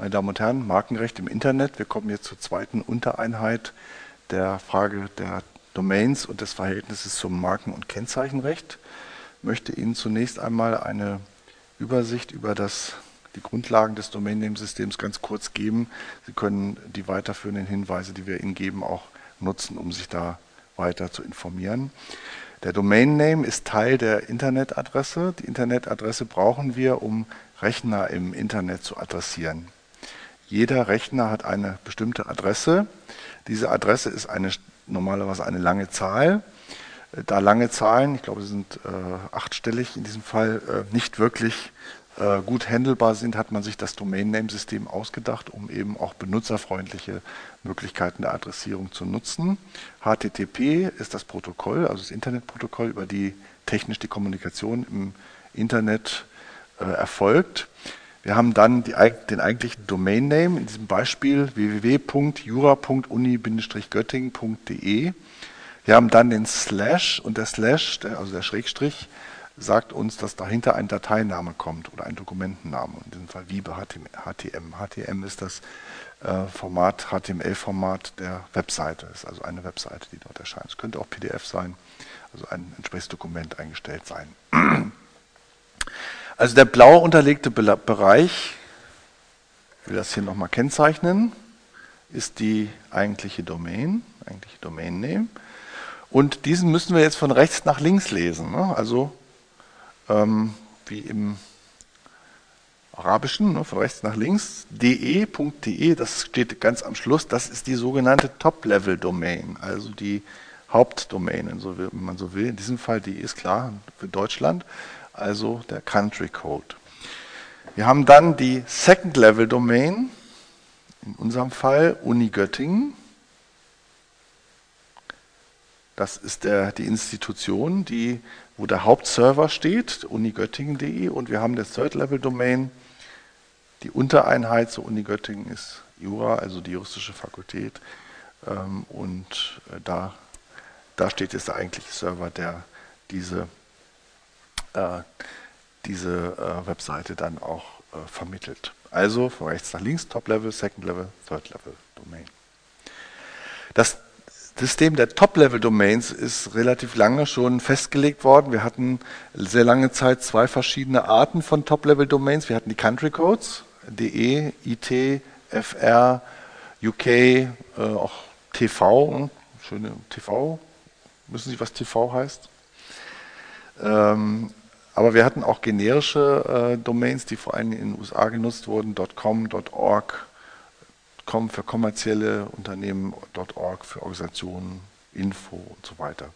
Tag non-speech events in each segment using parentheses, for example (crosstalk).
Meine Damen und Herren, Markenrecht im Internet. Wir kommen jetzt zur zweiten Untereinheit der Frage der Domains und des Verhältnisses zum Marken- und Kennzeichenrecht. Ich möchte Ihnen zunächst einmal eine Übersicht über das, die Grundlagen des Domain-Name-Systems ganz kurz geben. Sie können die weiterführenden Hinweise, die wir Ihnen geben, auch nutzen, um sich da weiter zu informieren. Der Domain Name ist Teil der Internetadresse. Die Internetadresse brauchen wir, um Rechner im Internet zu adressieren. Jeder Rechner hat eine bestimmte Adresse. Diese Adresse ist eine, normalerweise eine lange Zahl. Da lange Zahlen, ich glaube, sie sind äh, achtstellig in diesem Fall, äh, nicht wirklich äh, gut handelbar sind, hat man sich das Domain-Name-System ausgedacht, um eben auch benutzerfreundliche Möglichkeiten der Adressierung zu nutzen. HTTP ist das Protokoll, also das Internetprotokoll, über die technisch die Kommunikation im Internet äh, erfolgt. Wir haben dann die, den eigentlichen Domain-Name, in diesem Beispiel www.jura.uni-göttingen.de. Wir haben dann den Slash und der Slash, also der Schrägstrich, sagt uns, dass dahinter ein Dateiname kommt oder ein Dokumentenname. In diesem Fall Wiebe HTM. HTM ist das äh, Format, HTML-Format der Webseite. Ist also eine Webseite, die dort erscheint. Es könnte auch PDF sein, also ein entsprechendes Dokument eingestellt sein. (clears throat) Also der blau unterlegte Bereich, ich will das hier nochmal kennzeichnen, ist die eigentliche Domain, eigentliche Domain Name. Und diesen müssen wir jetzt von rechts nach links lesen. Ne? Also ähm, wie im Arabischen, ne, von rechts nach links, de.de, das steht ganz am Schluss, das ist die sogenannte Top-Level-Domain, also die Hauptdomain, wenn man so will. In diesem Fall, die ist klar für Deutschland, also der Country Code. Wir haben dann die Second-Level-Domain, in unserem Fall Uni Göttingen. Das ist der, die Institution, die, wo der Hauptserver steht, unigöttingen.de. Und wir haben das Third-Level-Domain. Die Untereinheit zur Uni Göttingen ist Jura, also die juristische Fakultät. Ähm, und äh, da, da steht jetzt der eigentliche Server, der diese, äh, diese äh, Webseite dann auch äh, vermittelt. Also von rechts nach links, Top-Level, Second-Level, Third-Level-Domain. Das System der Top-Level-Domains ist relativ lange schon festgelegt worden. Wir hatten sehr lange Zeit zwei verschiedene Arten von Top-Level-Domains. Wir hatten die Country Codes, DE, IT, FR, UK, äh, auch TV, hm, schöne TV. Wissen Sie, was TV heißt? Ähm, aber wir hatten auch generische äh, Domains, die vor allem in den USA genutzt wurden, .com, .org, com für kommerzielle Unternehmen, .org für Organisationen, Info und so weiter.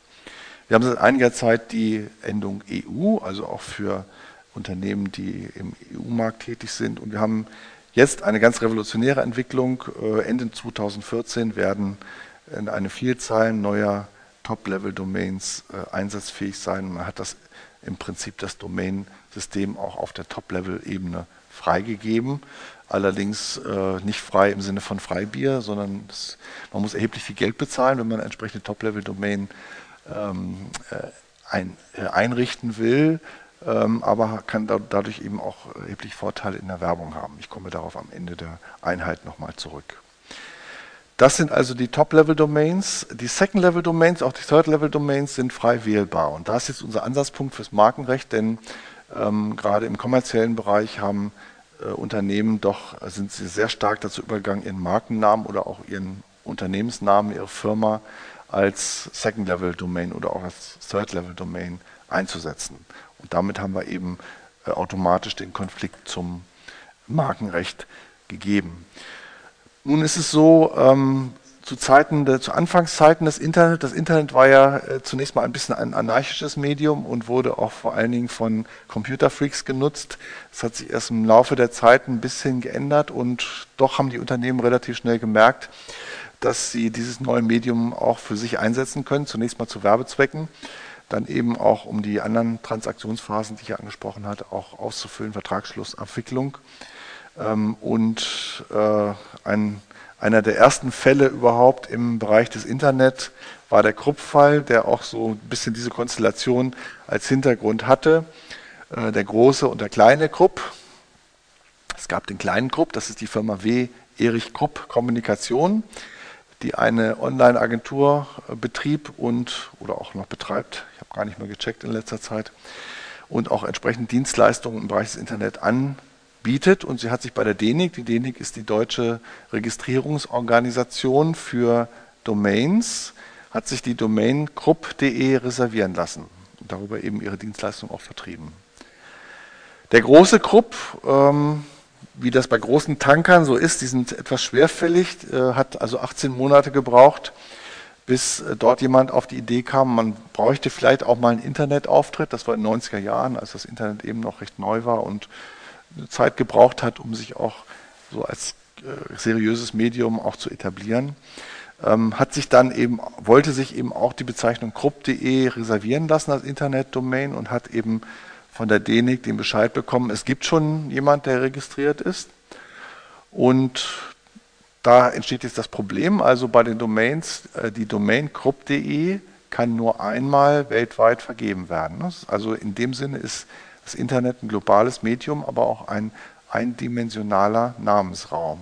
Wir haben seit einiger Zeit die Endung EU, also auch für Unternehmen, die im EU-Markt tätig sind. Und wir haben jetzt eine ganz revolutionäre Entwicklung. Äh, Ende 2014 werden eine Vielzahl neuer Top-Level-Domains äh, einsatzfähig sein. Man hat das im Prinzip das Domain-System auch auf der Top-Level-Ebene freigegeben allerdings äh, nicht frei im Sinne von Freibier, sondern das, man muss erheblich viel Geld bezahlen, wenn man entsprechende Top-Level-Domain ähm, äh, ein, äh, einrichten will, ähm, aber kann da, dadurch eben auch erheblich Vorteile in der Werbung haben. Ich komme darauf am Ende der Einheit nochmal zurück. Das sind also die Top-Level-Domains. Die Second-Level-Domains, auch die Third-Level-Domains sind frei wählbar. Und da ist jetzt unser Ansatzpunkt fürs Markenrecht, denn ähm, gerade im kommerziellen Bereich haben äh, Unternehmen doch sind sie sehr stark dazu übergegangen, ihren Markennamen oder auch ihren Unternehmensnamen, ihre Firma als Second-Level-Domain oder auch als Third-Level-Domain einzusetzen. Und damit haben wir eben äh, automatisch den Konflikt zum Markenrecht gegeben. Nun ist es so, ähm, zu Zeiten, der, zu Anfangszeiten des Internet. Das Internet war ja äh, zunächst mal ein bisschen ein anarchisches Medium und wurde auch vor allen Dingen von Computerfreaks genutzt. Das hat sich erst im Laufe der Zeit ein bisschen geändert und doch haben die Unternehmen relativ schnell gemerkt, dass sie dieses neue Medium auch für sich einsetzen können. Zunächst mal zu Werbezwecken, dann eben auch um die anderen Transaktionsphasen, die ich ja angesprochen hatte, auch auszufüllen, Vertragsschluss, Abwicklung ähm, und äh, ein einer der ersten Fälle überhaupt im Bereich des Internet war der Krupp-Fall, der auch so ein bisschen diese Konstellation als Hintergrund hatte. Äh, der große und der kleine Krupp. Es gab den kleinen Krupp, das ist die Firma W. Erich Krupp Kommunikation, die eine Online-Agentur äh, betrieb und oder auch noch betreibt. Ich habe gar nicht mehr gecheckt in letzter Zeit und auch entsprechend Dienstleistungen im Bereich des Internet anbietet. Und sie hat sich bei der DENIC, die DENIC ist die deutsche Registrierungsorganisation für Domains, hat sich die Domain krupp.de reservieren lassen und darüber eben ihre Dienstleistung auch vertrieben. Der große Krupp, ähm, wie das bei großen Tankern so ist, die sind etwas schwerfällig, äh, hat also 18 Monate gebraucht, bis äh, dort jemand auf die Idee kam, man bräuchte vielleicht auch mal einen Internetauftritt. Das war in den 90er Jahren, als das Internet eben noch recht neu war und Zeit gebraucht hat, um sich auch so als äh, seriöses Medium auch zu etablieren. Ähm, hat sich dann eben, wollte sich eben auch die Bezeichnung krupp.de reservieren lassen als Internetdomain und hat eben von der DENIC den Bescheid bekommen, es gibt schon jemand, der registriert ist. Und da entsteht jetzt das Problem, also bei den Domains, äh, die Domain krupp.de kann nur einmal weltweit vergeben werden. Also in dem Sinne ist das Internet ein globales Medium, aber auch ein eindimensionaler Namensraum.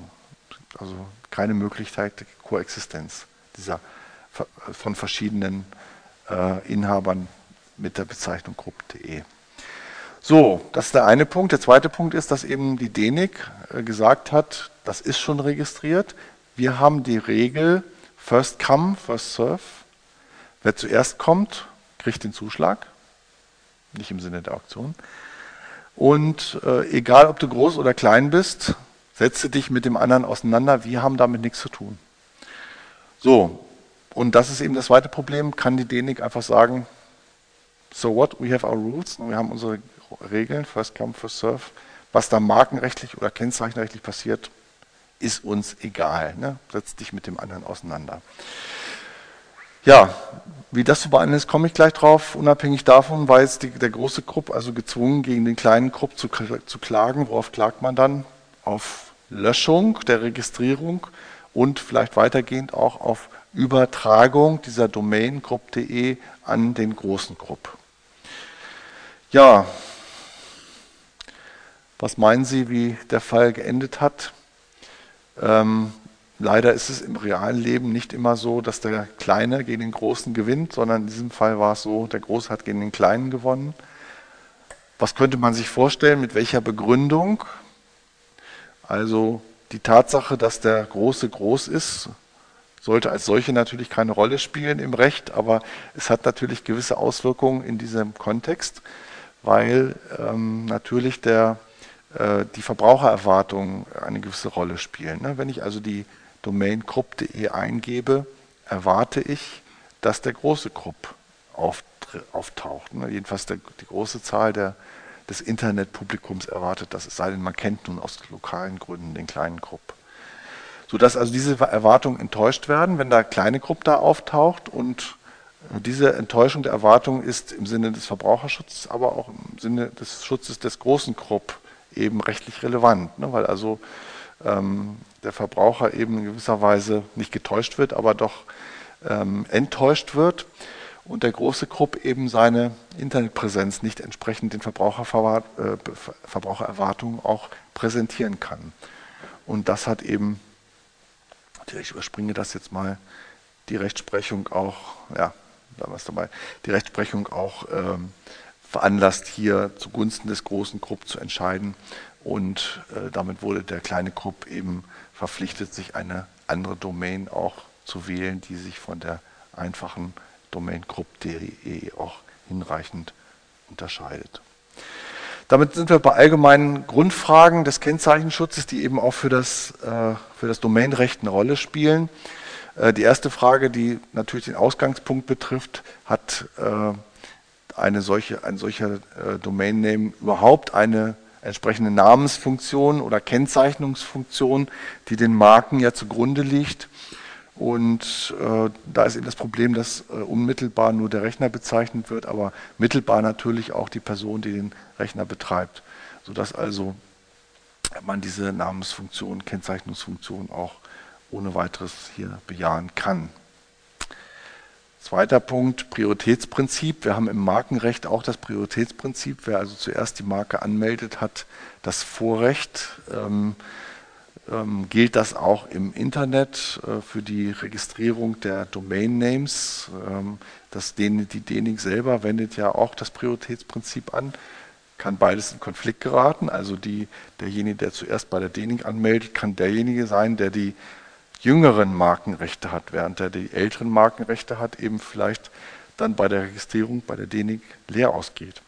Also keine Möglichkeit der Koexistenz dieser von verschiedenen äh, Inhabern mit der Bezeichnung krupp.de. So, das ist der eine Punkt. Der zweite Punkt ist, dass eben die DENIC äh, gesagt hat, das ist schon registriert. Wir haben die Regel First Come, First Serve. Wer zuerst kommt, kriegt den Zuschlag. Nicht im Sinne der Auktion. Und äh, egal, ob du groß oder klein bist, setze dich mit dem anderen auseinander. Wir haben damit nichts zu tun. So, und das ist eben das zweite Problem. Kann die DENIC einfach sagen, so what, we have our rules. Wir haben unsere Regeln, First Come, First Serve. Was da markenrechtlich oder kennzeichenrechtlich passiert, ist uns egal. Ne? Setz dich mit dem anderen auseinander. Ja, wie das zu behandeln ist, komme ich gleich drauf. Unabhängig davon war jetzt die, der große Grupp also gezwungen, gegen den kleinen Grupp zu, zu klagen. Worauf klagt man dann? Auf Löschung der Registrierung und vielleicht weitergehend auch auf Übertragung dieser Domain grupp.de an den großen Grupp. Ja, was meinen Sie, wie der Fall geendet hat? Ähm, leider ist es im realen Leben nicht immer so, dass der Kleine gegen den Großen gewinnt, sondern in diesem Fall war es so, der Große hat gegen den Kleinen gewonnen. Was könnte man sich vorstellen, mit welcher Begründung? Also die Tatsache, dass der Große groß ist, sollte als solche natürlich keine Rolle spielen im Recht, aber es hat natürlich gewisse Auswirkungen in diesem Kontext, weil ähm, natürlich der äh, die Verbrauchererwartungen eine gewisse Rolle spielen. Ne? Wenn ich also die Domain krupp.de eingebe, erwarte ich, dass der große Krupp auftaucht. Ne? Jedenfalls der, die große Zahl der, des Internetpublikums erwartet das, es sei denn, man kennt nun aus lokalen Gründen den kleinen Krupp. Sodass also diese Erwartungen enttäuscht werden, wenn der kleine Krupp da auftaucht und äh, diese Enttäuschung der Erwartung ist im Sinne des Verbraucherschutzes, aber auch im Sinne des Schutzes des großen Krupp eben rechtlich relevant, ne? weil also ähm, der Verbraucher eben in gewisser Weise nicht getäuscht wird, aber doch ähm, enttäuscht wird und der große Grupp eben seine Internetpräsenz nicht entsprechend den äh, Verbrauchererwartungen auch präsentieren kann. Und das hat eben, ich überspringe das jetzt mal, die Rechtsprechung auch, ja, da war es dabei, die Rechtsprechung auch ähm, veranlasst, hier zugunsten des großen Grupp zu entscheiden. Und äh, damit wurde der kleine Grupp eben verpflichtet, sich eine andere Domain auch zu wählen, die sich von der einfachen Domain Group.de auch hinreichend unterscheidet. Damit sind wir bei allgemeinen Grundfragen des Kennzeichenschutzes, die eben auch für das, äh, das Domainrecht eine Rolle spielen. Äh, die erste Frage, die natürlich den Ausgangspunkt betrifft, hat äh, eine solche, ein solcher äh, Domain-Name überhaupt eine entsprechende Namensfunktion oder Kennzeichnungsfunktion, die den Marken ja zugrunde liegt. Und äh, da ist eben das Problem, dass äh, unmittelbar nur der Rechner bezeichnet wird, aber mittelbar natürlich auch die Person, die den Rechner betreibt, sodass also man diese Namensfunktion, Kennzeichnungsfunktion auch ohne weiteres hier bejahen kann. Zweiter Punkt, Prioritätsprinzip. Wir haben im Markenrecht auch das Prioritätsprinzip. Wer also zuerst die Marke anmeldet, hat das Vorrecht. Ähm, ähm, gilt das auch im Internet äh, für die Registrierung der Domain Names. Ähm, das, die DENIC selber wendet ja auch das Prioritätsprinzip an. Kann beides in Konflikt geraten. Also die, derjenige, der zuerst bei der DENIC anmeldet, kann derjenige sein, der die jüngeren Markenrechte hat, während er die älteren Markenrechte hat, eben vielleicht dann bei der Registrierung bei der DENIC leer ausgeht.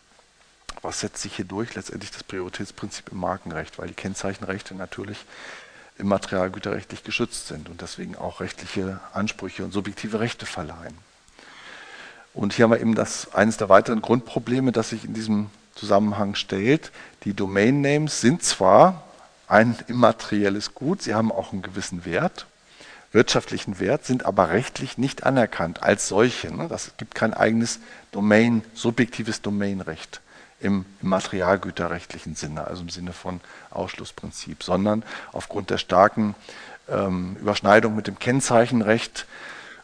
Was setzt sich hier durch? Letztendlich das Prioritätsprinzip im Markenrecht, weil die Kennzeichenrechte natürlich im Materialgüterrechtlich geschützt sind und deswegen auch rechtliche Ansprüche und subjektive Rechte verleihen. Und hier haben wir eben das, eines der weiteren Grundprobleme, das sich in diesem Zusammenhang stellt. Die Domain Names sind zwar ein immaterielles Gut, sie haben auch einen gewissen Wert, wirtschaftlichen Wert, sind aber rechtlich nicht anerkannt als solche. Ne? Das gibt kein eigenes Domain, subjektives Domainrecht im, materialgüterrechtlichen Sinne, also im Sinne von Ausschlussprinzip, sondern aufgrund der starken ähm, Überschneidung mit dem Kennzeichenrecht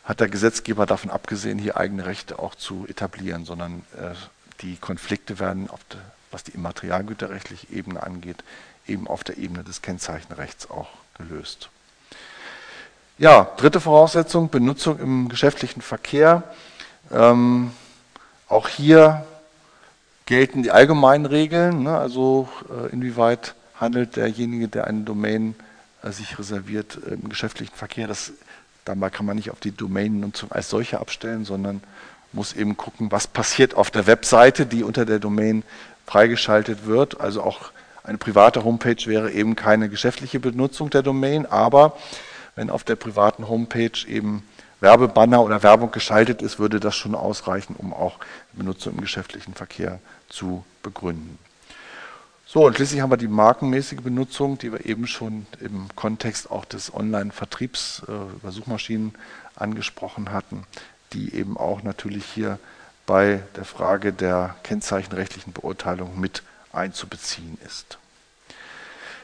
hat der Gesetzgeber davon abgesehen, hier eigene Rechte auch zu etablieren, sondern äh, die Konflikte werden, der, was die immaterialgüterrechtliche Ebene angeht, eben auf der Ebene des Kennzeichenrechts auch gelöst. Ja, dritte Voraussetzung, Benutzung im geschäftlichen Verkehr. Ähm, auch hier gelten die allgemeinen Regeln, ne? also äh, inwieweit handelt derjenige, der eine Domain äh, sich reserviert äh, im geschäftlichen Verkehr. Das, dabei kann man nicht auf die Domain-Nutzung als solche abstellen, sondern muss eben gucken, was passiert auf der Webseite, die unter der Domain freigeschaltet wird. Also auch eine private Homepage wäre eben keine geschäftliche Benutzung der Domain, aber wenn auf der privaten Homepage eben Werbebanner oder Werbung geschaltet ist, würde das schon ausreichen, um auch Benutzung im geschäftlichen Verkehr zu begründen. So, und schließlich haben wir die markenmäßige Benutzung, die wir eben schon im Kontext auch des Online-Vertriebs äh, über Suchmaschinen angesprochen hatten, die eben auch natürlich hier bei der Frage der kennzeichenrechtlichen Beurteilung mit einzubeziehen ist.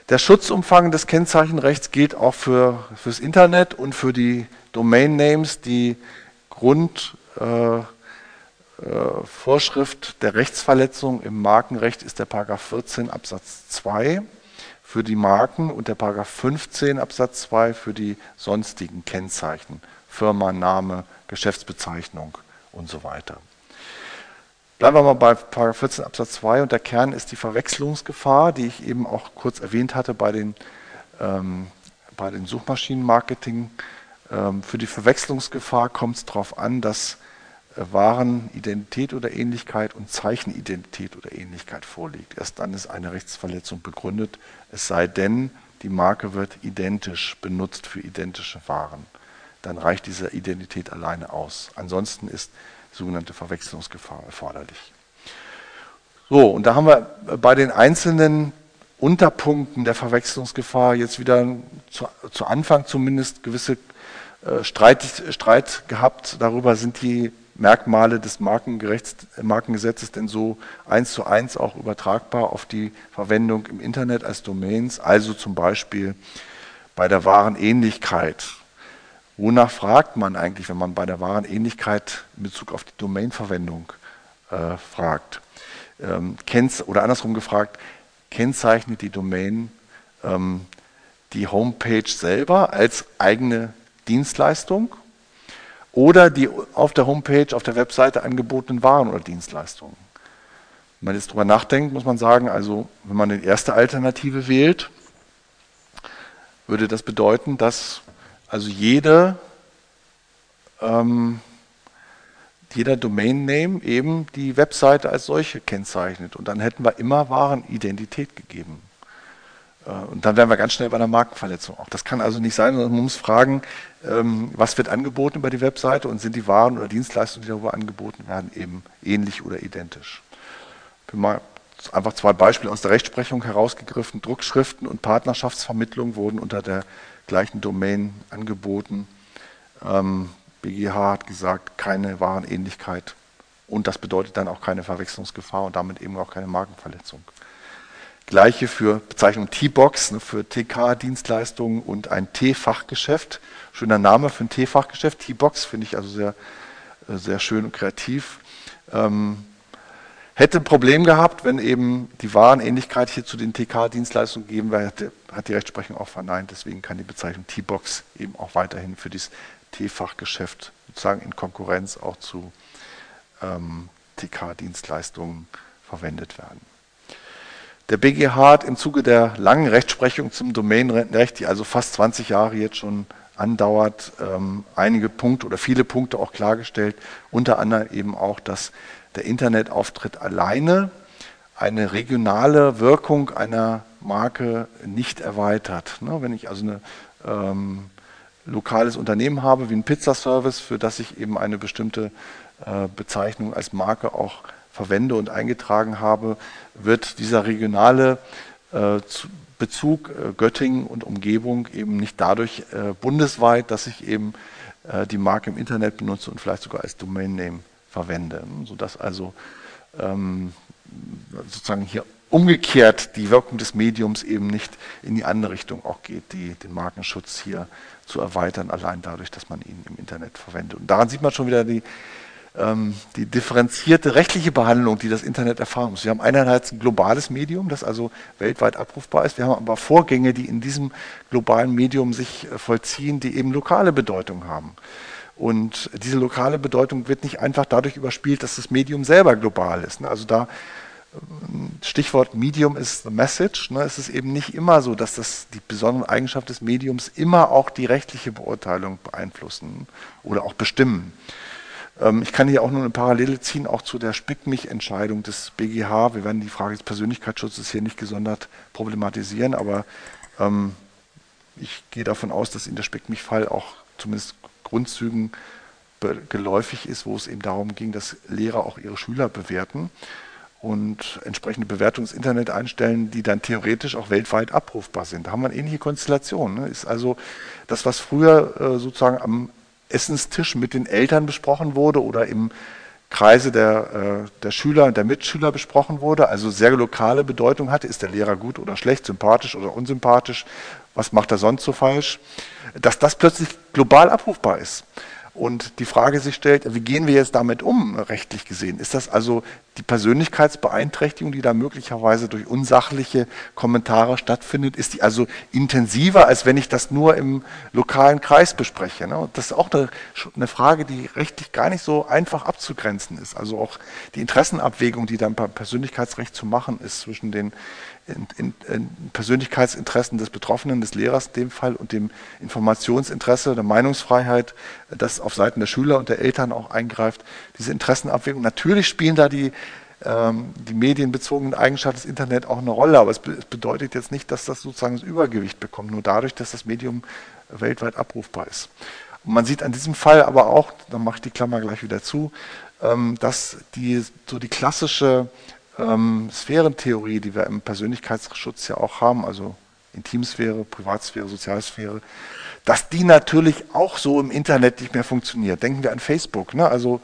Der Schutzumfang des Kennzeichenrechts gilt auch für das Internet und für die Domain Names, die Grund äh, äh, der Rechtsverletzung im Markenrecht ist der Paragraph 14 Absatz 2 für die Marken und der Paragraph 15 Absatz 2 für die sonstigen Kennzeichen, Firma, Name, Geschäftsbezeichnung und so weiter. Bleiben wir mal bei Paragraph 14 Absatz 2 und der Kern ist die Verwechslungsgefahr, die ich eben auch kurz erwähnt hatte bei den, ähm, bei den Suchmaschinenmarketing. Ähm, für die Verwechslungsgefahr kommt es darauf an, dass Warenidentität oder Ähnlichkeit und Zeichenidentität oder Ähnlichkeit vorliegt. Erst dann ist eine Rechtsverletzung begründet, es sei denn, die Marke wird identisch benutzt für identische Waren. Dann reicht diese Identität alleine aus. Ansonsten ist sogenannte Verwechslungsgefahr erforderlich. So, und da haben wir bei den einzelnen Unterpunkten der Verwechslungsgefahr jetzt wieder zu, zu Anfang zumindest gewisse äh, Streit, Streit gehabt. Darüber sind die Merkmale des Markengesetzes denn so eins zu eins auch übertragbar auf die Verwendung im Internet als Domains, also zum Beispiel bei der wahren Ähnlichkeit. Wonach fragt man eigentlich, wenn man bei der wahren Ähnlichkeit in Bezug auf die Domainverwendung äh, fragt? Ähm, oder andersrum gefragt, kennzeichnet die Domain ähm, die Homepage selber als eigene Dienstleistung oder die auf der Homepage, auf der Webseite angebotenen Waren oder Dienstleistungen. Wenn man jetzt drüber nachdenkt, muss man sagen, also wenn man die erste Alternative wählt, würde das bedeuten, dass also jede, ähm, jeder Domain-Name eben die Webseite als solche kennzeichnet. Und dann hätten wir immer Warenidentität gegeben. Äh, und dann wären wir ganz schnell bei einer Markenverletzung auch. Das kann also nicht sein, sondern man muss fragen, ähm, was wird angeboten über die Webseite und sind die Waren oder Dienstleistungen, die darüber angeboten werden, eben ähnlich oder identisch. Ich will mal einfach zwei Beispiele aus der Rechtsprechung herausgegriffen. Druckschriften und Partnerschaftsvermittlung wurden unter der gleichen Domain angeboten. BGH ähm, hat gesagt, keine Warenähnlichkeit und das bedeutet dann auch keine Verwechslungsgefahr und damit eben auch keine Markenverletzung. Gleiche für Bezeichnung T-Box, ne, für TK-Dienstleistungen und ein T-Fachgeschäft. Schöner Name für ein T-Fachgeschäft. T-Box finde ich also sehr äh, sehr schön und kreativ. Ähm, hätte ein Problem gehabt, wenn eben die Warenähnlichkeit hier zu den TK-Dienstleistungen gegeben wäre, hat die Rechtsprechung auch verneint. Deswegen kann die Bezeichnung T-Box eben auch weiterhin für dieses T-Fachgeschäft sozusagen in Konkurrenz auch zu ähm, TK-Dienstleistungen verwendet werden. Der BGH hat im Zuge der langen Rechtsprechung zum Domainrecht, die also fast 20 Jahre jetzt schon andauert, ähm, einige Punkte oder viele Punkte auch klargestellt, unter anderem eben auch, dass der Internetauftritt alleine eine regionale Wirkung einer Marke nicht erweitert. Ne, wenn ich also ein ähm, lokales Unternehmen habe, wie ein Pizzaservice, für das ich eben eine bestimmte äh, Bezeichnung als Marke auch verwende und eingetragen habe, wird dieser regionale äh, Bezug äh, Göttingen und Umgebung eben nicht dadurch äh, bundesweit, dass ich eben äh, die Marke im Internet benutze und vielleicht sogar als Domain Name verwende, sodass also ähm, sozusagen hier umgekehrt die Wirkung des Mediums eben nicht in die andere Richtung auch geht, die, den Markenschutz hier zu erweitern, allein dadurch, dass man ihn im Internet verwendet. Und daran sieht man schon wieder die, ähm, die differenzierte rechtliche Behandlung, die das Internet erfahren muss. Wir haben einerseits ein globales Medium, das also weltweit abrufbar ist. Wir haben aber Vorgänge, die in diesem globalen Medium sich äh, vollziehen, die eben lokale Bedeutung haben. Und diese lokale Bedeutung wird nicht einfach dadurch überspielt, dass das Medium selber global ist. Ne? Also da ähm, Stichwort Medium ist the message. Ne? Es ist eben nicht immer so, dass das die besondere Eigenschaft des Mediums immer auch die rechtliche Beurteilung beeinflussen oder auch bestimmen. Ähm, ich kann hier auch nur eine Parallele ziehen, auch zu der Spick-Mich-Entscheidung des BGH. Wir werden die Frage des Persönlichkeitsschutzes hier nicht gesondert problematisieren, aber ähm, ich gehe davon aus, dass in der Spick-Mich-Fall auch zumindest Grundzügen geläufig ist, wo es eben darum ging, dass Lehrer auch ihre Schüler bewerten und entsprechende Bewertungen ins Internet einstellen, die dann theoretisch auch weltweit abrufbar sind. Da haben wir eine ähnliche Konstellation. Ne? Ist also das, was früher äh, sozusagen am Essenstisch mit den Eltern besprochen wurde oder im Kreise der, äh, der Schüler und der Mitschüler besprochen wurde, also sehr lokale Bedeutung hatte, ist der Lehrer gut oder schlecht, sympathisch oder unsympathisch, was macht er sonst so falsch, dass das plötzlich global abrufbar ist. Und die Frage sich stellt, wie gehen wir jetzt damit um, rechtlich gesehen? Ist das also die Persönlichkeitsbeeinträchtigung, die da möglicherweise durch unsachliche Kommentare stattfindet? Ist die also intensiver, als wenn ich das nur im lokalen Kreis bespreche? Ne? Das ist auch eine, eine Frage, die rechtlich gar nicht so einfach abzugrenzen ist. Also auch die Interessenabwägung, die dann beim Persönlichkeitsrecht zu machen ist zwischen den in, in, in Persönlichkeitsinteressen des Betroffenen, des Lehrers in dem Fall und dem Informationsinteresse, der Meinungsfreiheit, das auf Seiten der Schüler und der Eltern auch eingreift. Diese Interessenabwägung, natürlich spielen da die, ähm, die medienbezogenen Eigenschaften des Internet auch eine Rolle, aber es, be es bedeutet jetzt nicht, dass das sozusagen das Übergewicht bekommt, nur dadurch, dass das Medium weltweit abrufbar ist. Und man sieht an diesem Fall aber auch, dann mache ich die Klammer gleich wieder zu, ähm, dass die, so die klassische ähm, Sphärentheorie, die wir im Persönlichkeitsschutz ja auch haben, also Intimsphäre, Privatsphäre, Sozialsphäre, dass die natürlich auch so im Internet nicht mehr funktioniert. Denken wir an Facebook. Ne? Also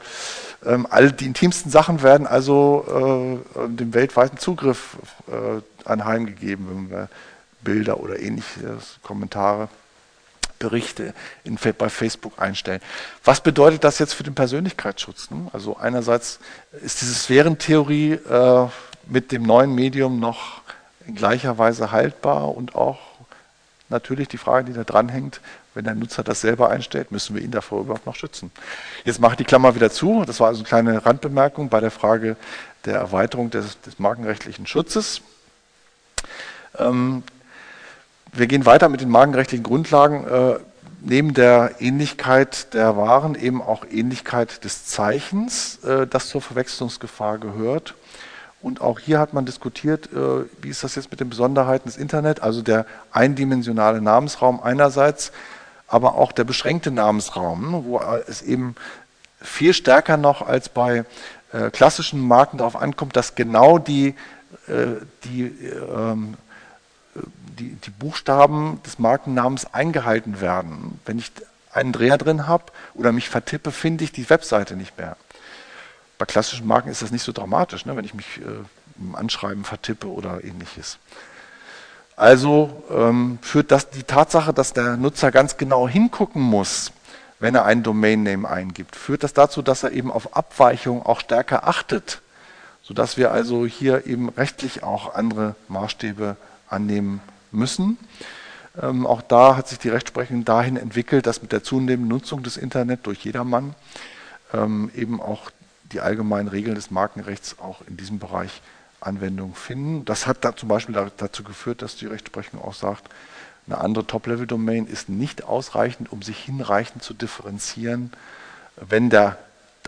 ähm, all die intimsten Sachen werden also äh, dem weltweiten Zugriff äh, anheimgegeben, wenn wir Bilder oder ähnliches, Kommentare Berichte in, bei Facebook einstellen. Was bedeutet das jetzt für den Persönlichkeitsschutz? Ne? Also einerseits ist diese Sphärentheorie äh, mit dem neuen Medium noch in gleicher Weise haltbar und auch natürlich die Frage, die da dranhängt, wenn der Nutzer das selber einstellt, müssen wir ihn davor überhaupt noch schützen. Jetzt mache ich die Klammer wieder zu. Das war also eine kleine Randbemerkung bei der Frage der Erweiterung des, des markenrechtlichen Schutzes. Ähm, wir gehen weiter mit den markenrechtlichen Grundlagen. Äh, neben der Ähnlichkeit der Waren eben auch Ähnlichkeit des Zeichens, äh, das zur Verwechslungsgefahr gehört. Und auch hier hat man diskutiert, äh, wie ist das jetzt mit den Besonderheiten des Internet, also der eindimensionale Namensraum einerseits, aber auch der beschränkte Namensraum, wo es eben viel stärker noch als bei klassischen Marken darauf ankommt, dass genau die, die ähm, die, die Buchstaben des Markennamens eingehalten werden. Wenn ich einen Dreher drin habe oder mich vertippe, finde ich die Webseite nicht mehr. Bei klassischen Marken ist das nicht so dramatisch, ne, wenn ich mich äh, im Anschreiben vertippe oder ähnliches. Also ähm, führt das die Tatsache, dass der Nutzer ganz genau hingucken muss, wenn er einen Domain Name eingibt, führt das dazu, dass er eben auf Abweichungen auch stärker achtet, sodass wir also hier eben rechtlich auch andere Maßstäbe annehmen müssen. Ähm, auch da hat sich die Rechtsprechung dahin entwickelt, dass mit der zunehmenden Nutzung des Internet durch jedermann ähm, eben auch die allgemeinen Regeln des Markenrechts auch in diesem Bereich Anwendung finden. Das hat da zum Beispiel dazu geführt, dass die Rechtsprechung auch sagt, eine andere Top-Level-Domain ist nicht ausreichend, um sich hinreichend zu differenzieren, wenn der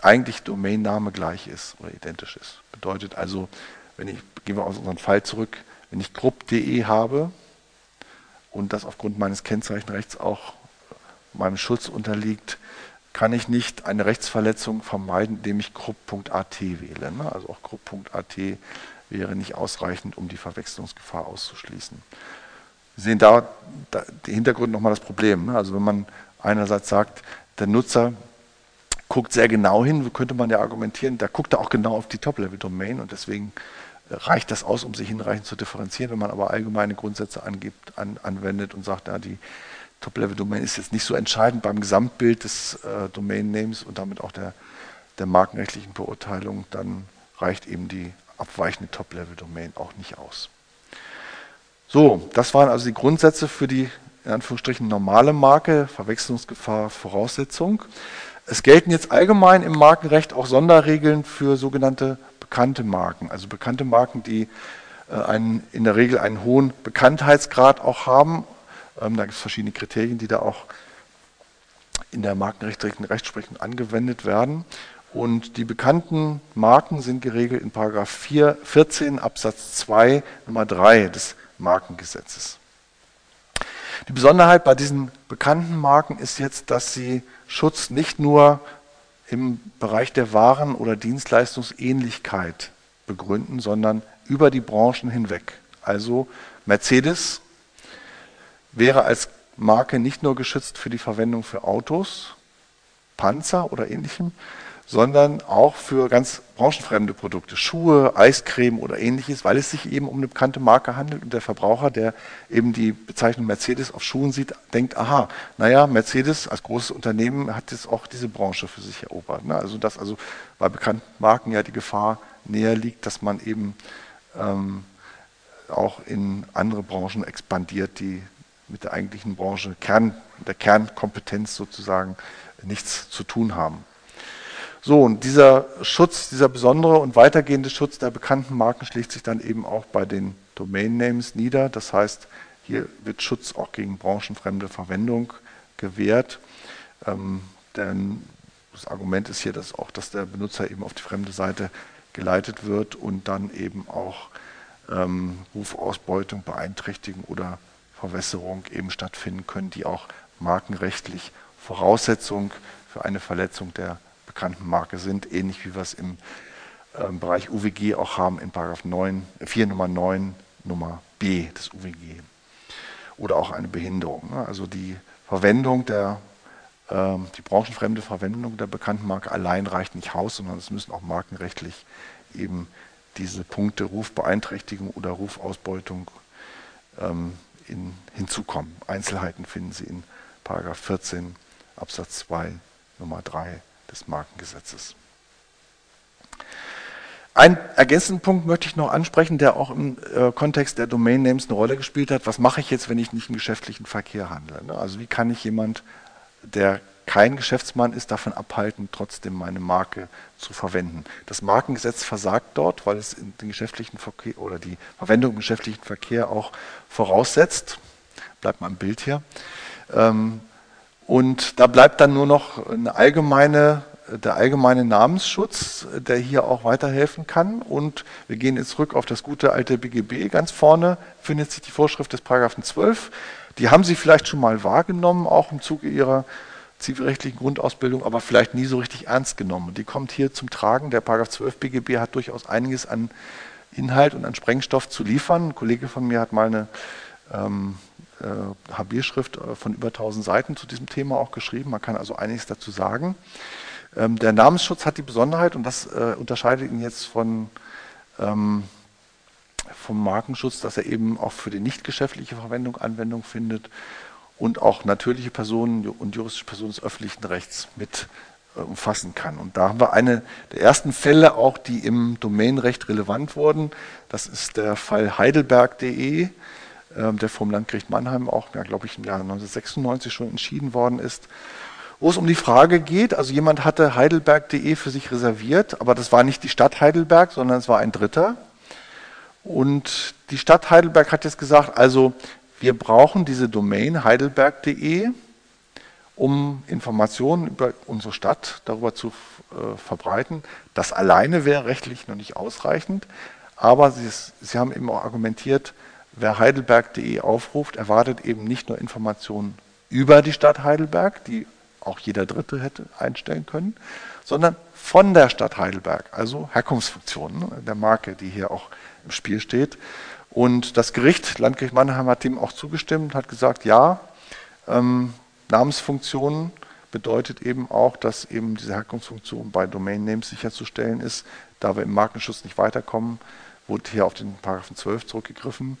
eigentlich Domainname gleich ist oder identisch ist. Bedeutet also, wenn ich, gehen wir aus unserem Fall zurück, wenn ich grupp.de habe und das aufgrund meines Kennzeichenrechts auch meinem Schutz unterliegt, kann ich nicht eine Rechtsverletzung vermeiden, indem ich grupp.at wähle. Ne? Also auch grupp.at wäre nicht ausreichend, um die Verwechslungsgefahr auszuschließen. Wir sehen da, da den Hintergrund nochmal das Problem. Ne? Also wenn man einerseits sagt, der Nutzer guckt sehr genau hin, könnte man ja argumentieren, da guckt er auch genau auf die Top-Level-Domain und deswegen reicht das aus, um sich hinreichend zu differenzieren. Wenn man aber allgemeine Grundsätze angibt, an, anwendet und sagt, ja, die Top-Level-Domain ist jetzt nicht so entscheidend beim Gesamtbild des äh, Domain-Names und damit auch der, der markenrechtlichen Beurteilung, dann reicht eben die abweichende Top-Level-Domain auch nicht aus. So, das waren also die Grundsätze für die in Anführungsstrichen normale Marke, Verwechslungsgefahr, Voraussetzung. Es gelten jetzt allgemein im Markenrecht auch Sonderregeln für sogenannte bekannte Marken, also bekannte Marken, die äh, einen, in der Regel einen hohen Bekanntheitsgrad auch haben. Ähm, da gibt es verschiedene Kriterien, die da auch in der markenrechtlichen Rechtsprechung angewendet werden. Und die bekannten Marken sind geregelt in Paragraph 4, 14 Absatz 2 Nummer 3 des Markengesetzes. Die Besonderheit bei diesen bekannten Marken ist jetzt, dass sie Schutz nicht nur im Bereich der Waren- oder Dienstleistungsähnlichkeit begründen, sondern über die Branchen hinweg. Also Mercedes wäre als Marke nicht nur geschützt für die Verwendung für Autos, Panzer oder ähnlichem, sondern auch für ganz branchenfremde Produkte, Schuhe, Eiscreme oder ähnliches, weil es sich eben um eine bekannte Marke handelt und der Verbraucher, der eben die Bezeichnung Mercedes auf Schuhen sieht, denkt, aha, naja, Mercedes als großes Unternehmen hat jetzt auch diese Branche für sich erobert. Ne? Also dass also bei bekannten Marken ja die Gefahr näher liegt, dass man eben ähm, auch in andere Branchen expandiert, die mit der eigentlichen Branche, Kern, der Kernkompetenz sozusagen nichts zu tun haben. So, und dieser Schutz, dieser besondere und weitergehende Schutz der bekannten Marken schlägt sich dann eben auch bei den Domain Names nieder. Das heißt, hier wird Schutz auch gegen branchenfremde Verwendung gewährt. Ähm, denn das Argument ist hier dass auch, dass der Benutzer eben auf die fremde Seite geleitet wird und dann eben auch ähm, Rufausbeutung, Beeinträchtigung oder Verwässerung eben stattfinden können, die auch markenrechtlich Voraussetzung für eine Verletzung der bekannten Marke sind, ähnlich wie wir es im äh, Bereich UWG auch haben in Paragraph 9, 4 Nummer 9 Nummer B des UWG. Oder auch eine Behinderung. Ne? Also die Verwendung der, äh, die branchenfremde Verwendung der bekannten Marke allein reicht nicht aus, sondern es müssen auch markenrechtlich eben diese Punkte Rufbeeinträchtigung oder Rufausbeutung ähm, in, hinzukommen. Einzelheiten finden Sie in Paragraph 14 Absatz 2 Nummer 3 des Markengesetzes. Ein ergänzenden Punkt möchte ich noch ansprechen, der auch im äh, Kontext der Domain Names eine Rolle gespielt hat. Was mache ich jetzt, wenn ich nicht im geschäftlichen Verkehr handle? Ne? Also wie kann ich jemand, der kein Geschäftsmann ist, davon abhalten, trotzdem meine Marke zu verwenden? Das Markengesetz versagt dort, weil es den geschäftlichen Verkehr oder die Verwendung im geschäftlichen Verkehr auch voraussetzt. Bleibt mal im Bild hier. Ähm, und da bleibt dann nur noch eine allgemeine, der allgemeine Namensschutz, der hier auch weiterhelfen kann. Und wir gehen jetzt zurück auf das gute alte BGB. Ganz vorne findet sich die Vorschrift des Paragraphen 12. Die haben Sie vielleicht schon mal wahrgenommen, auch im Zuge Ihrer zivilrechtlichen Grundausbildung, aber vielleicht nie so richtig ernst genommen. Die kommt hier zum Tragen. Der Paragraph 12 BGB hat durchaus einiges an Inhalt und an Sprengstoff zu liefern. Ein Kollege von mir hat mal eine ähm, äh, HB-Schrift äh, von über 1000 Seiten zu diesem Thema auch geschrieben. Man kann also einiges dazu sagen. Ähm, der Namensschutz hat die Besonderheit, und das äh, unterscheidet ihn jetzt von, ähm, vom Markenschutz, dass er eben auch für die nicht geschäftliche Verwendung Anwendung findet und auch natürliche Personen und juristische Personen des öffentlichen Rechts mit äh, umfassen kann. Und da haben wir eine der ersten Fälle auch, die im Domainrecht relevant wurden. Das ist der Fall heidelberg.de, der vom Landgericht Mannheim auch, ja, glaube ich, im Jahr 1996 schon entschieden worden ist, wo es um die Frage geht, also jemand hatte heidelberg.de für sich reserviert, aber das war nicht die Stadt Heidelberg, sondern es war ein Dritter. Und die Stadt Heidelberg hat jetzt gesagt, also wir brauchen diese Domain heidelberg.de, um Informationen über unsere Stadt darüber zu äh, verbreiten. Das alleine wäre rechtlich noch nicht ausreichend, aber Sie, Sie haben eben auch argumentiert, wer heidelberg.de aufruft, erwartet eben nicht nur Informationen über die Stadt Heidelberg, die auch jeder Dritte hätte einstellen können, sondern von der Stadt Heidelberg, also Herkunftsfunktionen ne, der Marke, die hier auch im Spiel steht. Und das Gericht, Landgericht Mannheim, hat dem auch zugestimmt, hat gesagt, ja, ähm, Namensfunktionen bedeutet eben auch, dass eben diese Herkunftsfunktion bei Domain Names sicherzustellen ist. Da wir im Markenschutz nicht weiterkommen, wurde hier auf den Paragraphen 12 zurückgegriffen.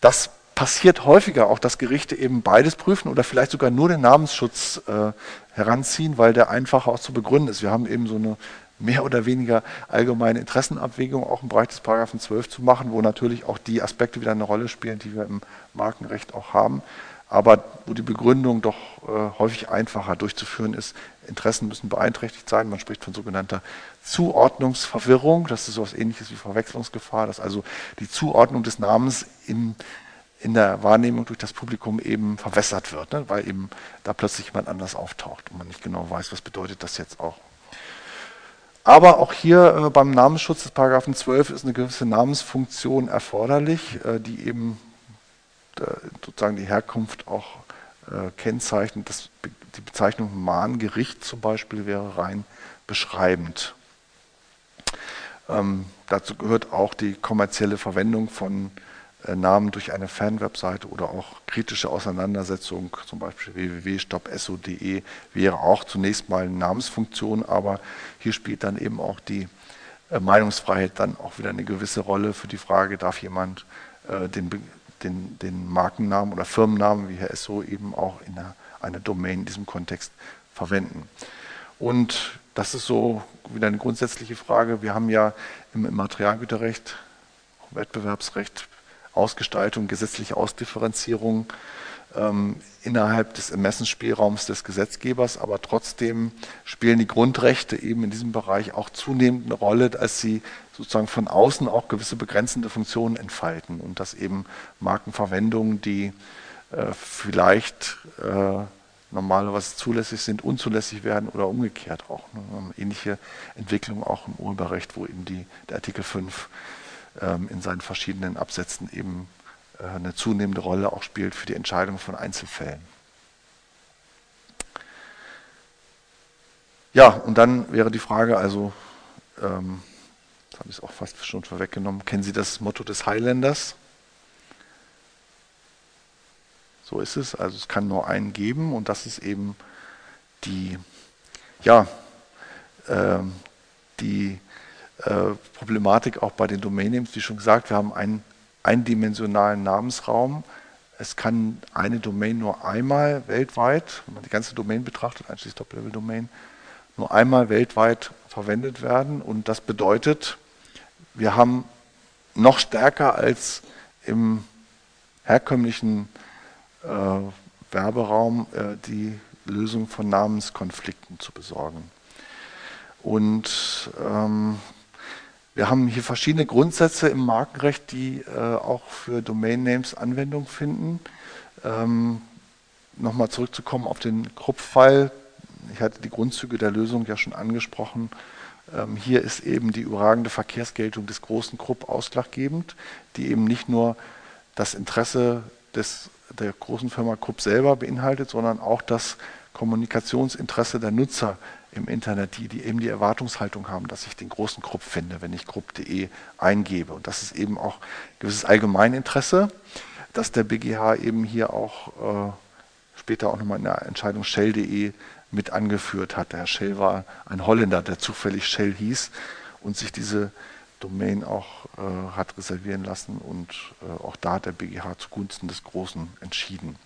Das passiert häufiger, auch dass Gerichte eben beides prüfen oder vielleicht sogar nur den Namensschutz äh, heranziehen, weil der einfacher auch zu begründen ist. Wir haben eben so eine mehr oder weniger allgemeine Interessenabwägung auch im Bereich des Paragraphen 12 zu machen, wo natürlich auch die Aspekte wieder eine Rolle spielen, die wir im Markenrecht auch haben aber wo die Begründung doch äh, häufig einfacher durchzuführen ist. Interessen müssen beeinträchtigt sein. Man spricht von sogenannter Zuordnungsverwirrung. Das ist so etwas ähnliches wie Verwechslungsgefahr, dass also die Zuordnung des Namens im, in der Wahrnehmung durch das Publikum eben verwässert wird, ne? weil eben da plötzlich jemand anders auftaucht und man nicht genau weiß, was bedeutet das jetzt auch. Aber auch hier äh, beim Namensschutz des Paragraphen 12 ist eine gewisse Namensfunktion erforderlich, äh, die eben sozusagen die Herkunft auch äh, kennzeichnet. Das, die Bezeichnung Mahngericht zum Beispiel wäre rein beschreibend. Ähm, dazu gehört auch die kommerzielle Verwendung von äh, Namen durch eine Fanwebseite oder auch kritische Auseinandersetzung, zum Beispiel www.stopso.de, wäre auch zunächst mal eine Namensfunktion, aber hier spielt dann eben auch die äh, Meinungsfreiheit dann auch wieder eine gewisse Rolle für die Frage, darf jemand äh, den, den, den Markennamen oder Firmennamen wie Herr Esso eben auch in einer, einer Domain in diesem Kontext verwenden. Und das ist so wieder eine grundsätzliche Frage. Wir haben ja im Materialgüterrecht, Wettbewerbsrecht, Ausgestaltung, gesetzliche Ausdifferenzierung ähm, innerhalb des Ermessensspielraums des Gesetzgebers, aber trotzdem spielen die Grundrechte eben in diesem Bereich auch zunehmend eine Rolle, als sie sozusagen von außen auch gewisse begrenzende Funktionen entfalten und dass eben Markenverwendungen, die äh, vielleicht äh, normalerweise zulässig sind, unzulässig werden oder umgekehrt auch. Ne? Ähnliche Entwicklung auch im Urheberrecht, wo eben die, der Artikel 5 ähm, in seinen verschiedenen Absätzen eben eine zunehmende Rolle auch spielt für die Entscheidung von Einzelfällen. Ja, und dann wäre die Frage also, ähm, das habe ich auch fast schon vorweggenommen, kennen Sie das Motto des Highlanders? So ist es, also es kann nur einen geben und das ist eben die, ja, äh, die äh, Problematik auch bei den Domain Names, wie schon gesagt, wir haben einen eindimensionalen Namensraum. Es kann eine Domain nur einmal weltweit, wenn man die ganze Domain betrachtet, einschließlich Top-Level-Domain, nur einmal weltweit verwendet werden. Und das bedeutet, wir haben noch stärker als im herkömmlichen äh, Werberaum äh, die Lösung von Namenskonflikten zu besorgen. Und ähm, wir haben hier verschiedene Grundsätze im Markenrecht, die äh, auch für Domain Names Anwendung finden. Ähm, Nochmal zurückzukommen auf den Krupp-Fall. Ich hatte die Grundzüge der Lösung ja schon angesprochen. Ähm, hier ist eben die überragende Verkehrsgeltung des großen Krupp ausschlaggebend, die eben nicht nur das Interesse des, der großen Firma Krupp selber beinhaltet, sondern auch das Kommunikationsinteresse der Nutzer im Internet, die, die eben die Erwartungshaltung haben, dass ich den großen Grupp finde, wenn ich grupp.de eingebe. Und das ist eben auch ein gewisses Allgemeininteresse, dass der BGH eben hier auch äh, später auch nochmal in der Entscheidung Shell.de mit angeführt hat. Der Herr Shell war ein Holländer, der zufällig Shell hieß und sich diese Domain auch äh, hat reservieren lassen und äh, auch da hat der BGH zugunsten des Großen entschieden.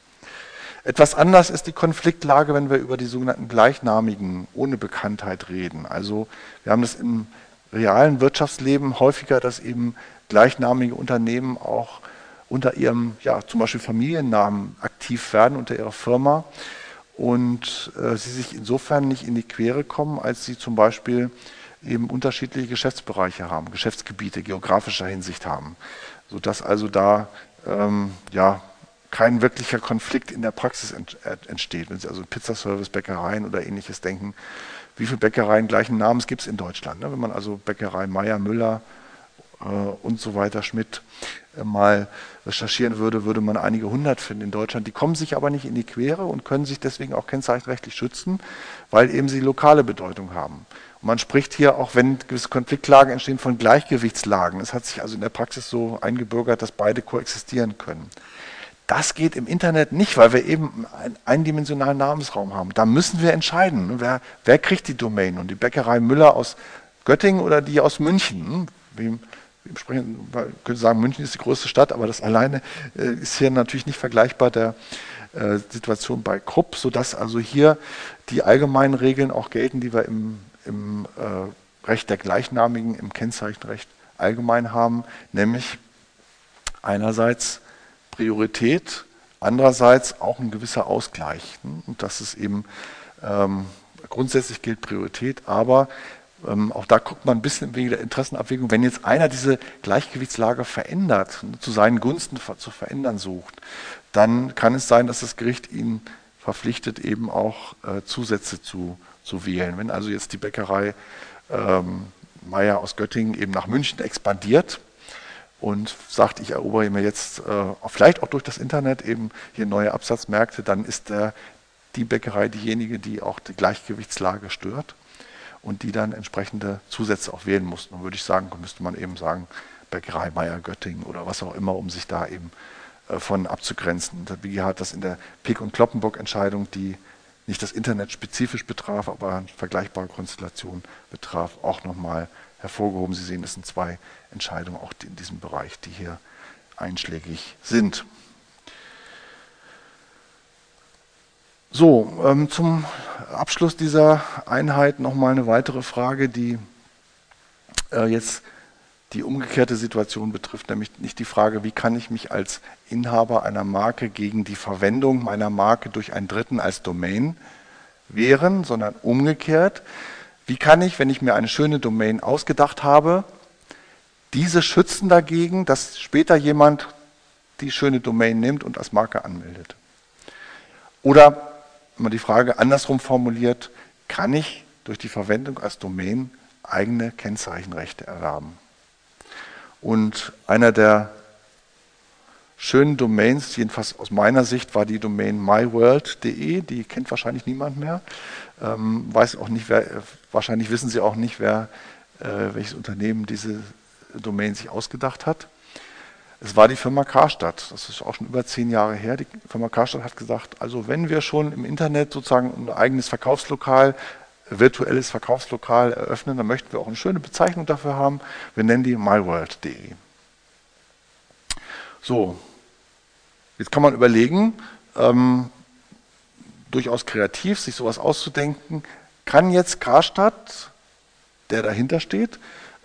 Etwas anders ist die Konfliktlage, wenn wir über die sogenannten gleichnamigen ohne Bekanntheit reden. Also wir haben das im realen Wirtschaftsleben häufiger, dass eben gleichnamige Unternehmen auch unter ihrem, ja, zum Beispiel Familiennamen aktiv werden, unter ihrer Firma und äh, sie sich insofern nicht in die Quere kommen, als sie zum Beispiel eben unterschiedliche Geschäftsbereiche haben, Geschäftsgebiete geografischer Hinsicht haben, sodass also da ähm, ja, kein wirklicher Konflikt in der Praxis entsteht. Wenn Sie also Pizzaservice, Bäckereien oder ähnliches denken, wie viele Bäckereien gleichen Namens gibt es in Deutschland? Ne? Wenn man also Bäckerei Meier, Müller äh, und so weiter, Schmidt äh, mal recherchieren würde, würde man einige hundert finden in Deutschland. Die kommen sich aber nicht in die Quere und können sich deswegen auch kennzeichenrechtlich schützen, weil eben sie lokale Bedeutung haben. Und man spricht hier, auch wenn gewisse Konfliktlagen entstehen, von Gleichgewichtslagen. Es hat sich also in der Praxis so eingebürgert, dass beide koexistieren können. Das geht im Internet nicht, weil wir eben einen eindimensionalen Namensraum haben. Da müssen wir entscheiden, ne? wer, wer kriegt die Domain. Und die Bäckerei Müller aus Göttingen oder die aus München. Wie, wie sprechen, man könnte sagen, München ist die größte Stadt, aber das alleine äh, ist hier natürlich nicht vergleichbar der äh, Situation bei Krupp, sodass also hier die allgemeinen Regeln auch gelten, die wir im, im äh, Recht der Gleichnamigen, im Kennzeichenrecht allgemein haben, nämlich einerseits Priorität, andererseits auch ein gewisser Ausgleich. Ne? Und das ist eben ähm, grundsätzlich gilt Priorität, aber ähm, auch da guckt man ein bisschen wegen der Interessenabwägung, wenn jetzt einer diese Gleichgewichtslage verändert, ne, zu seinen Gunsten zu verändern sucht, dann kann es sein, dass das Gericht ihn verpflichtet, eben auch äh, Zusätze zu, zu wählen. Wenn also jetzt die Bäckerei ähm, Meier aus Göttingen eben nach München expandiert, und sagt, ich erobere mir jetzt äh, vielleicht auch durch das Internet eben hier neue Absatzmärkte, dann ist der, die Bäckerei diejenige, die auch die Gleichgewichtslage stört und die dann entsprechende Zusätze auch wählen muss. Dann würde ich sagen, müsste man eben sagen, Bäckerei Meier Göttingen oder was auch immer, um sich da eben äh, von abzugrenzen. Der BGH hat das in der Pick- und Kloppenburg-Entscheidung, die nicht das Internet spezifisch betraf, aber eine vergleichbare Konstellation betraf, auch nochmal hervorgehoben. Sie sehen, es sind zwei Entscheidungen auch in diesem Bereich, die hier einschlägig sind. So, ähm, zum Abschluss dieser Einheit nochmal eine weitere Frage, die äh, jetzt die umgekehrte Situation betrifft, nämlich nicht die Frage, wie kann ich mich als Inhaber einer Marke gegen die Verwendung meiner Marke durch einen Dritten als Domain wehren, sondern umgekehrt, wie kann ich, wenn ich mir eine schöne Domain ausgedacht habe, diese schützen dagegen, dass später jemand die schöne Domain nimmt und als Marke anmeldet? Oder, man die Frage andersrum formuliert, kann ich durch die Verwendung als Domain eigene Kennzeichenrechte erwerben? Und einer der schönen Domains, jedenfalls aus meiner Sicht, war die Domain myworld.de. Die kennt wahrscheinlich niemand mehr. Ähm, weiß auch nicht, wer, wahrscheinlich wissen Sie auch nicht, wer, äh, welches Unternehmen diese Domain sich ausgedacht hat. Es war die Firma Karstadt. Das ist auch schon über zehn Jahre her. Die Firma Karstadt hat gesagt, also wenn wir schon im Internet sozusagen ein eigenes Verkaufslokal, virtuelles Verkaufslokal eröffnen, dann möchten wir auch eine schöne Bezeichnung dafür haben. Wir nennen die myworld.de. So, jetzt kann man überlegen, ähm, durchaus kreativ, sich sowas auszudenken, kann jetzt Karstadt, der dahinter steht,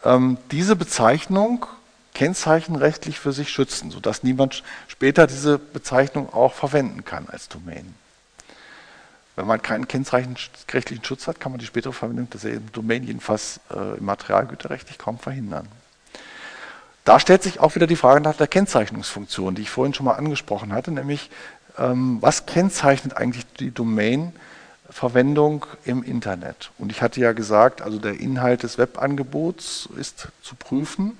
ähm, diese Bezeichnung kennzeichenrechtlich für sich schützen, sodass niemand später diese Bezeichnung auch verwenden kann als Domain. Wenn man keinen kennzeichenrechtlichen Schutz hat, kann man die spätere Verwendung derselben Domain jedenfalls äh, im Materialgüterrechtlich kaum verhindern. Da stellt sich auch wieder die Frage nach der Kennzeichnungsfunktion, die ich vorhin schon mal angesprochen hatte, nämlich ähm, was kennzeichnet eigentlich die Domain-Verwendung im Internet? Und ich hatte ja gesagt, also der Inhalt des Webangebots ist zu prüfen.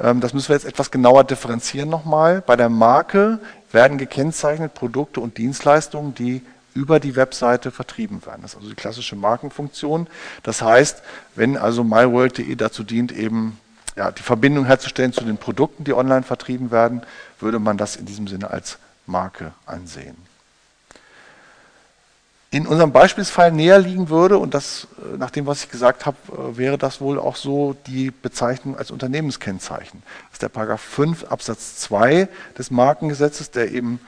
Ähm, das müssen wir jetzt etwas genauer differenzieren nochmal. Bei der Marke werden gekennzeichnet Produkte und Dienstleistungen, die über die Webseite vertrieben werden. Das ist also die klassische Markenfunktion. Das heißt, wenn also myworld.de dazu dient, eben ja, die Verbindung herzustellen zu den Produkten, die online vertrieben werden, würde man das in diesem Sinne als Marke ansehen. In unserem Beispielsfall näher liegen würde, und das äh, nach dem, was ich gesagt habe, äh, wäre das wohl auch so die Bezeichnung als Unternehmenskennzeichen. Das ist der Paragraph 5 Absatz 2 des Markengesetzes, der eben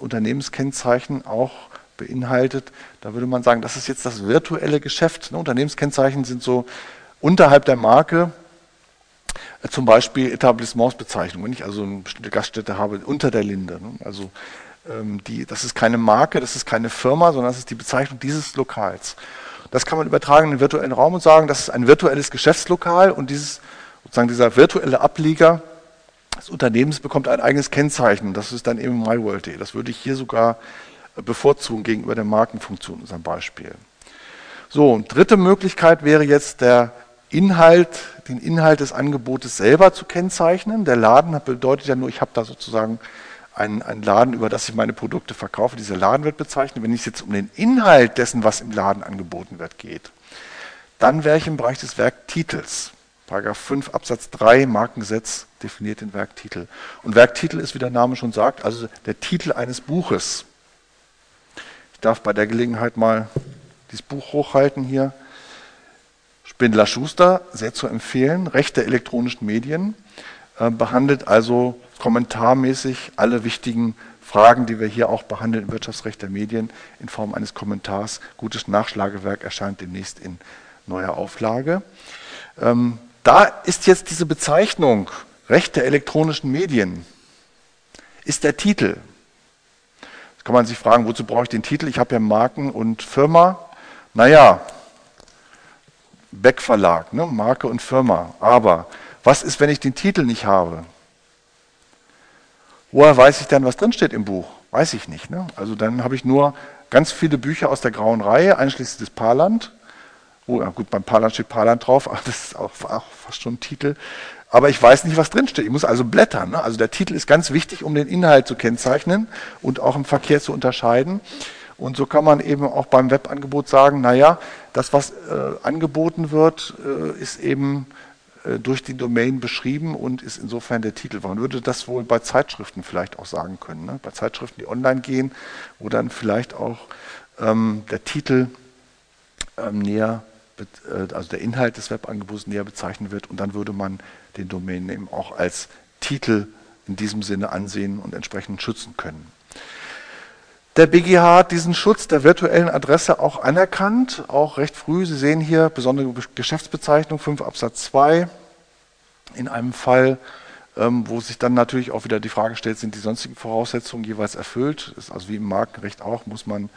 Unternehmenskennzeichen auch beinhaltet. Da würde man sagen, das ist jetzt das virtuelle Geschäft. Ne? Unternehmenskennzeichen sind so unterhalb der Marke, äh, zum Beispiel Etablissementsbezeichnung, wenn ich also eine bestimmte Gaststätte habe unter der Linde. Ne? Also ähm, die, das ist keine Marke, das ist keine Firma, sondern das ist die Bezeichnung dieses Lokals. Das kann man übertragen in den virtuellen Raum und sagen, das ist ein virtuelles Geschäftslokal und dieses, sozusagen dieser virtuelle Ableger des Unternehmens bekommt ein eigenes Kennzeichen. Das ist dann eben MyWorld.de. Das würde ich hier sogar bevorzugen gegenüber der Markenfunktion unserem Beispiel. So, dritte Möglichkeit wäre jetzt der Inhalt, den Inhalt des Angebotes selber zu kennzeichnen. Der Laden bedeutet ja nur, ich habe da sozusagen einen, einen Laden, über das ich meine Produkte verkaufe. Dieser Laden wird bezeichnet. Wenn es jetzt um den Inhalt dessen, was im Laden angeboten wird, geht, dann wäre ich im Bereich des Werktitels. Paragraph 5 Absatz 3 Markengesetz definiert den Werktitel. Und Werktitel ist, wie der Name schon sagt, also der Titel eines Buches. Ich darf bei der Gelegenheit mal dieses Buch hochhalten hier. Spindler Schuster, sehr zu empfehlen, Recht der elektronischen Medien, äh, behandelt also kommentarmäßig alle wichtigen Fragen, die wir hier auch behandeln im Wirtschaftsrecht der Medien in Form eines Kommentars. Gutes Nachschlagewerk erscheint demnächst in neuer Auflage. Ähm, da ist jetzt diese Bezeichnung Recht der elektronischen Medien, ist der Titel. Jetzt kann man sich fragen, wozu brauche ich den Titel? Ich habe ja Marken und Firma. Naja, Beck Verlag, ne? Marke und Firma. Aber was ist, wenn ich den Titel nicht habe? Woher weiß ich dann, was drinsteht im Buch? Weiß ich nicht. Ne? Also dann habe ich nur ganz viele Bücher aus der grauen Reihe, einschließlich des Parland. Oh, ja, gut, beim Parland steht Parland drauf, aber das ist auch, auch fast schon ein Titel. Aber ich weiß nicht, was drinsteht. Ich muss also blättern. Ne? Also der Titel ist ganz wichtig, um den Inhalt zu kennzeichnen und auch im Verkehr zu unterscheiden. Und so kann man eben auch beim Webangebot sagen, naja, das, was äh, angeboten wird, äh, ist eben äh, durch die Domain beschrieben und ist insofern der Titel. Man würde das wohl bei Zeitschriften vielleicht auch sagen können. Ne? Bei Zeitschriften, die online gehen, wo dann vielleicht auch ähm, der Titel ähm, näher, äh, also der Inhalt des Webangebots näher bezeichnet wird und dann würde man den Domain eben auch als Titel in diesem Sinne ansehen und entsprechend schützen können. Der BGH hat diesen Schutz der virtuellen Adresse auch anerkannt, auch recht früh. Sie sehen hier besondere Geschäftsbezeichnung 5 Absatz 2 in einem Fall, ähm, wo sich dann natürlich auch wieder die Frage stellt, sind die sonstigen Voraussetzungen jeweils erfüllt? Ist also wie im Markenrecht auch, muss man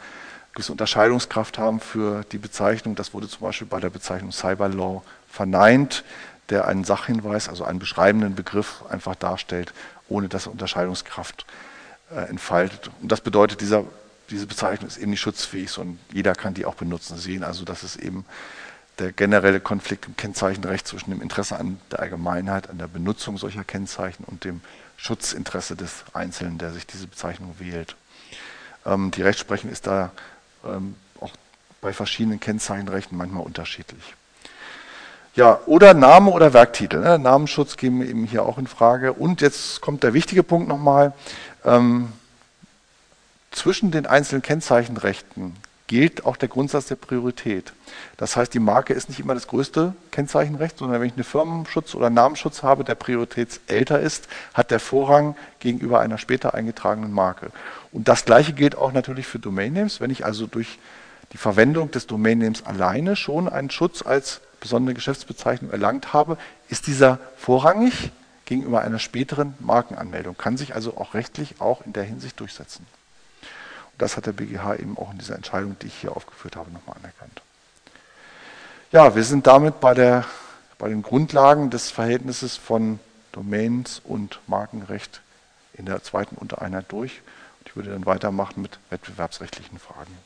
gewisse Unterscheidungskraft haben für die Bezeichnung. Das wurde zum Beispiel bei der Bezeichnung Cyberlaw verneint, der einen Sachhinweis, also einen beschreibenden Begriff einfach darstellt, ohne dass er Unterscheidungskraft hat entfaltet. Und das bedeutet, dieser, diese Bezeichnung ist eben nicht schutzfähig, sondern jeder kann die auch benutzen, sehen. Also das ist eben der generelle Konflikt im Kennzeichenrecht zwischen dem Interesse an der Allgemeinheit, an der Benutzung solcher Kennzeichen und dem Schutzinteresse des Einzelnen, der sich diese Bezeichnung wählt. Ähm, die Rechtsprechung ist da ähm, auch bei verschiedenen Kennzeichenrechten manchmal unterschiedlich. Ja, oder Name oder Werktitel. Ne? Namensschutz gehen wir eben hier auch in Frage. Und jetzt kommt der wichtige Punkt nochmal. Ähm, zwischen den einzelnen Kennzeichenrechten gilt auch der Grundsatz der Priorität. Das heißt, die Marke ist nicht immer das größte Kennzeichenrecht, sondern wenn ich einen Firmenschutz oder Namensschutz habe, der prioritätsälter ist, hat der Vorrang gegenüber einer später eingetragenen Marke. Und das Gleiche gilt auch natürlich für Domain Names. Wenn ich also durch die Verwendung des Domain Names alleine schon einen Schutz als besondere Geschäftsbezeichnung erlangt habe, ist dieser vorrangig gegenüber einer späteren Markenanmeldung, kann sich also auch rechtlich auch in der Hinsicht durchsetzen. Und das hat der BGH eben auch in dieser Entscheidung, die ich hier aufgeführt habe, nochmal anerkannt. Ja, wir sind damit bei, der, bei den Grundlagen des Verhältnisses von Domains und Markenrecht in der zweiten Untereinheit durch. Und ich würde dann weitermachen mit wettbewerbsrechtlichen Fragen.